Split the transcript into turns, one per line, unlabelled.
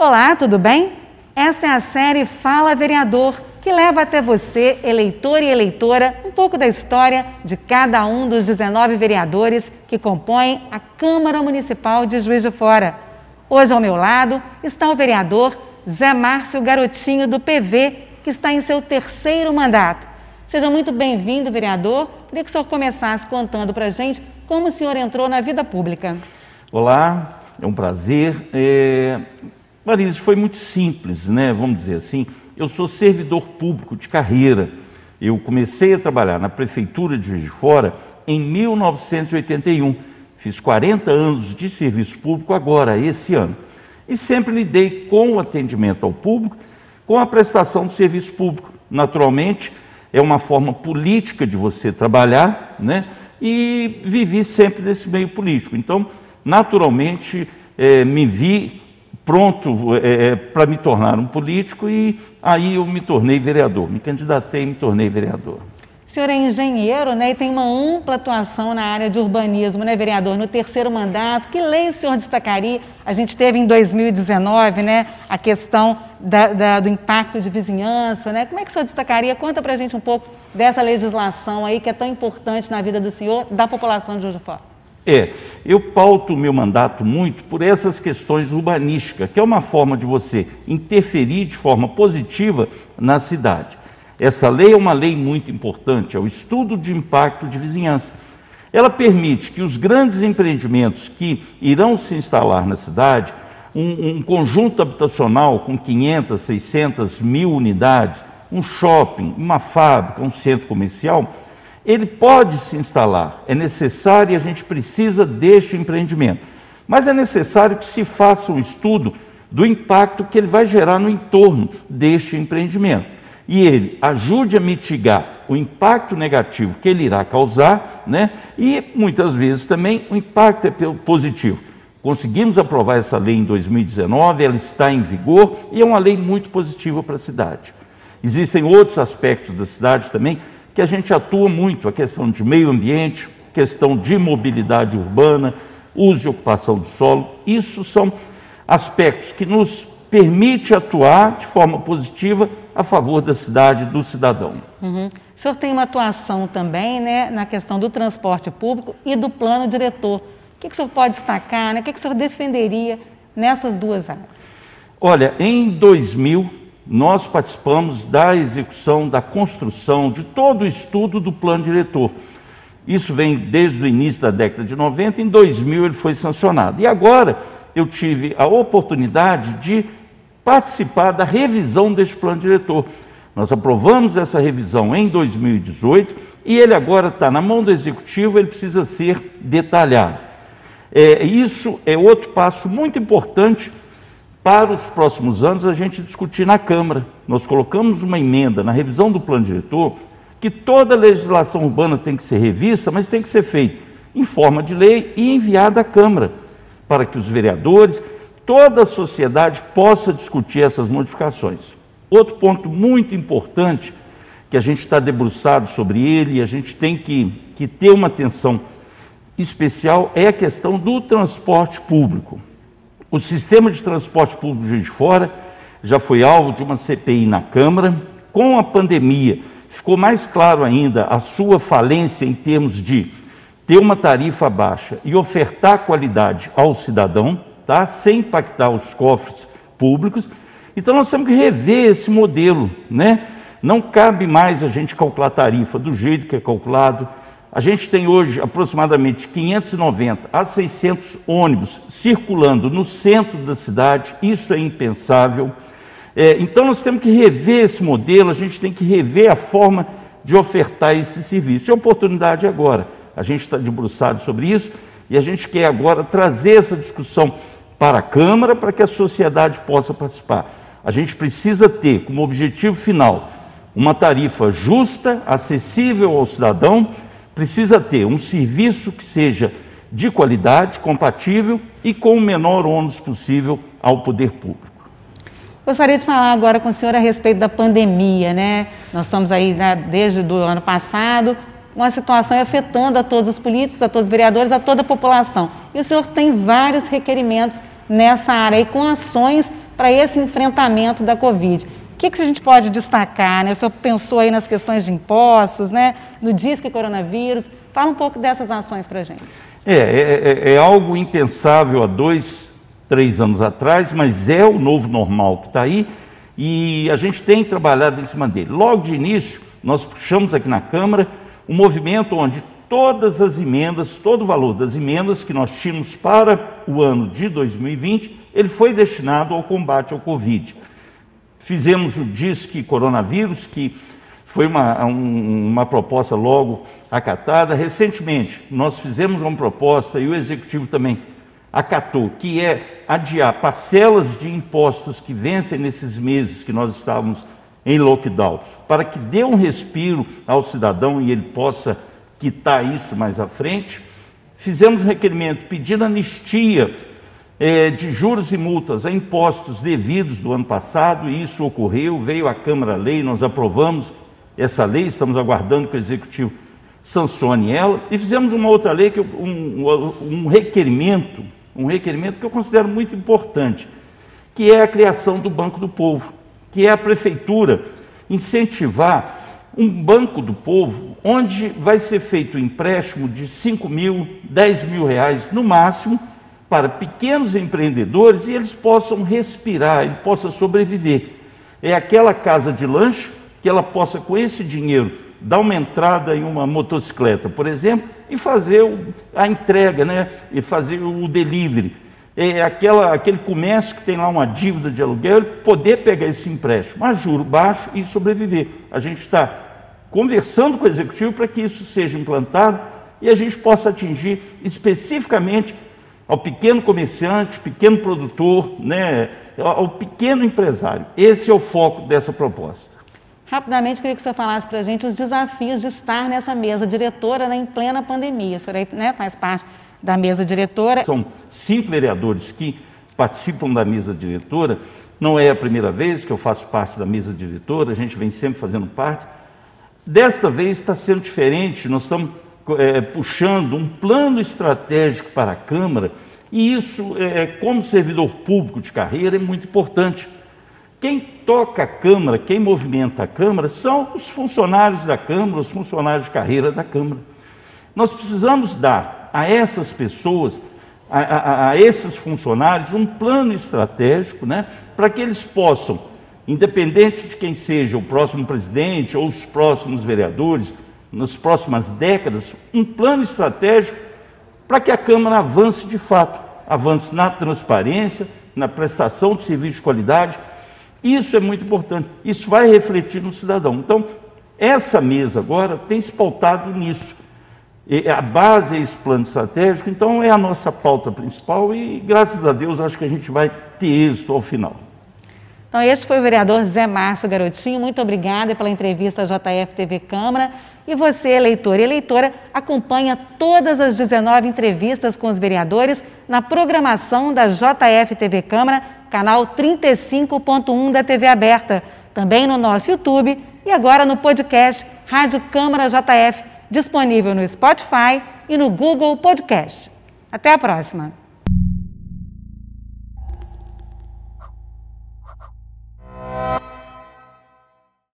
Olá, tudo bem? Esta é a série Fala Vereador, que leva até você, eleitor e eleitora, um pouco da história de cada um dos 19 vereadores que compõem a Câmara Municipal de Juiz de Fora. Hoje ao meu lado está o vereador Zé Márcio Garotinho do PV, que está em seu terceiro mandato. Seja muito bem-vindo, vereador. Queria que o senhor começasse contando para a gente como o senhor entrou na vida pública.
Olá, é um prazer. É... Marisa, foi muito simples, né? Vamos dizer assim. Eu sou servidor público de carreira. Eu comecei a trabalhar na prefeitura de Juiz de Fora em 1981. Fiz 40 anos de serviço público agora, esse ano. E sempre lidei com o atendimento ao público, com a prestação do serviço público. Naturalmente, é uma forma política de você trabalhar, né? E vivi sempre nesse meio político. Então, naturalmente, eh, me vi pronto é, para me tornar um político e aí eu me tornei vereador, me candidatei e me tornei vereador.
O senhor é engenheiro né, e tem uma ampla atuação na área de urbanismo, né, vereador? No terceiro mandato, que lei o senhor destacaria? A gente teve em 2019 né, a questão da, da, do impacto de vizinhança, né? Como é que o senhor destacaria? Conta para a gente um pouco dessa legislação aí que é tão importante na vida do senhor, da população de Juiz de Fora.
É, eu pauto o meu mandato muito por essas questões urbanísticas, que é uma forma de você interferir de forma positiva na cidade. Essa lei é uma lei muito importante, é o estudo de impacto de vizinhança. Ela permite que os grandes empreendimentos que irão se instalar na cidade, um, um conjunto habitacional com 500, 600, mil unidades, um shopping, uma fábrica, um centro comercial, ele pode se instalar, é necessário e a gente precisa deste empreendimento. Mas é necessário que se faça um estudo do impacto que ele vai gerar no entorno deste empreendimento. E ele ajude a mitigar o impacto negativo que ele irá causar, né? E muitas vezes também o impacto é positivo. Conseguimos aprovar essa lei em 2019, ela está em vigor e é uma lei muito positiva para a cidade. Existem outros aspectos da cidade também que a gente atua muito, a questão de meio ambiente, questão de mobilidade urbana, uso e ocupação do solo. Isso são aspectos que nos permite atuar de forma positiva a favor da cidade do cidadão.
Uhum. O senhor tem uma atuação também né, na questão do transporte público e do plano diretor. O que, que o senhor pode destacar? Né? O que, que o senhor defenderia nessas duas áreas?
Olha, em 2000, nós participamos da execução, da construção, de todo o estudo do plano diretor. Isso vem desde o início da década de 90, em 2000 ele foi sancionado. E agora eu tive a oportunidade de participar da revisão deste plano diretor. Nós aprovamos essa revisão em 2018 e ele agora está na mão do executivo, ele precisa ser detalhado. É, isso é outro passo muito importante para os próximos anos a gente discutir na Câmara. Nós colocamos uma emenda na revisão do plano diretor que toda a legislação urbana tem que ser revista, mas tem que ser feita em forma de lei e enviada à Câmara, para que os vereadores, toda a sociedade possa discutir essas modificações. Outro ponto muito importante, que a gente está debruçado sobre ele e a gente tem que, que ter uma atenção especial, é a questão do transporte público. O sistema de transporte público de Fora já foi alvo de uma CPI na Câmara. Com a pandemia, ficou mais claro ainda a sua falência em termos de ter uma tarifa baixa e ofertar qualidade ao cidadão, tá? sem impactar os cofres públicos. Então nós temos que rever esse modelo, né? Não cabe mais a gente calcular tarifa do jeito que é calculado, a gente tem hoje aproximadamente 590 a 600 ônibus circulando no centro da cidade, isso é impensável. É, então, nós temos que rever esse modelo, a gente tem que rever a forma de ofertar esse serviço. É oportunidade agora. A gente está debruçado sobre isso e a gente quer agora trazer essa discussão para a Câmara para que a sociedade possa participar. A gente precisa ter como objetivo final uma tarifa justa, acessível ao cidadão precisa ter um serviço que seja de qualidade, compatível e com o menor ônus possível ao poder público.
Gostaria de falar agora com o senhor a respeito da pandemia, né? Nós estamos aí né, desde o ano passado, uma situação afetando a todos os políticos, a todos os vereadores, a toda a população. E o senhor tem vários requerimentos nessa área, e com ações para esse enfrentamento da Covid. O que, que a gente pode destacar? Né? O senhor pensou aí nas questões de impostos, né? no Disque Coronavírus. Fala um pouco dessas ações para a gente.
É, é, é, é, algo impensável há dois, três anos atrás, mas é o novo normal que está aí e a gente tem trabalhado em cima dele. Logo de início, nós puxamos aqui na Câmara um movimento onde todas as emendas, todo o valor das emendas que nós tínhamos para o ano de 2020, ele foi destinado ao combate ao Covid. Fizemos o Disque Coronavírus, que foi uma, um, uma proposta logo acatada. Recentemente, nós fizemos uma proposta, e o Executivo também acatou, que é adiar parcelas de impostos que vencem nesses meses que nós estávamos em lockdown, para que dê um respiro ao cidadão e ele possa quitar isso mais à frente. Fizemos requerimento pedindo anistia é, de juros e multas a impostos devidos do ano passado, e isso ocorreu, veio à Câmara a lei, nós aprovamos essa lei, estamos aguardando que o Executivo sancione ela, e fizemos uma outra lei, que um, um requerimento, um requerimento que eu considero muito importante, que é a criação do Banco do Povo, que é a Prefeitura incentivar um banco do povo, onde vai ser feito um empréstimo de 5 mil, 10 mil reais no máximo, para pequenos empreendedores e eles possam respirar, ele possa sobreviver. É aquela casa de lanche que ela possa, com esse dinheiro, dar uma entrada em uma motocicleta, por exemplo, e fazer a entrega, né? e fazer o delivery. É aquela, aquele comércio que tem lá uma dívida de aluguel, poder pegar esse empréstimo a juro baixo e sobreviver. A gente está conversando com o executivo para que isso seja implantado e a gente possa atingir especificamente ao pequeno comerciante, pequeno produtor, né, ao pequeno empresário. Esse é o foco dessa proposta.
Rapidamente, queria que o senhor falasse para a gente os desafios de estar nessa mesa diretora né, em plena pandemia. O senhor aí, né, faz parte da mesa diretora.
São cinco vereadores que participam da mesa diretora. Não é a primeira vez que eu faço parte da mesa diretora, a gente vem sempre fazendo parte. Desta vez está sendo diferente, nós estamos é, puxando um plano estratégico para a Câmara, e isso, é, como servidor público de carreira, é muito importante. Quem toca a Câmara, quem movimenta a Câmara, são os funcionários da Câmara, os funcionários de carreira da Câmara. Nós precisamos dar a essas pessoas, a, a, a esses funcionários, um plano estratégico, né, para que eles possam, independente de quem seja o próximo presidente ou os próximos vereadores, nas próximas décadas, um plano estratégico para que a Câmara avance de fato, avance na transparência, na prestação de serviço de qualidade. Isso é muito importante, isso vai refletir no cidadão. Então, essa mesa agora tem se pautado nisso. E a base é esse plano estratégico, então é a nossa pauta principal e, graças a Deus, acho que a gente vai ter êxito ao final.
Então, este foi o vereador Zé Márcio Garotinho. Muito obrigada pela entrevista à JF TV Câmara. E você, eleitor e eleitora, acompanha todas as 19 entrevistas com os vereadores na programação da JF TV Câmara, canal 35.1 da TV aberta, também no nosso YouTube e agora no podcast Rádio Câmara JF, disponível no Spotify e no Google Podcast. Até a próxima!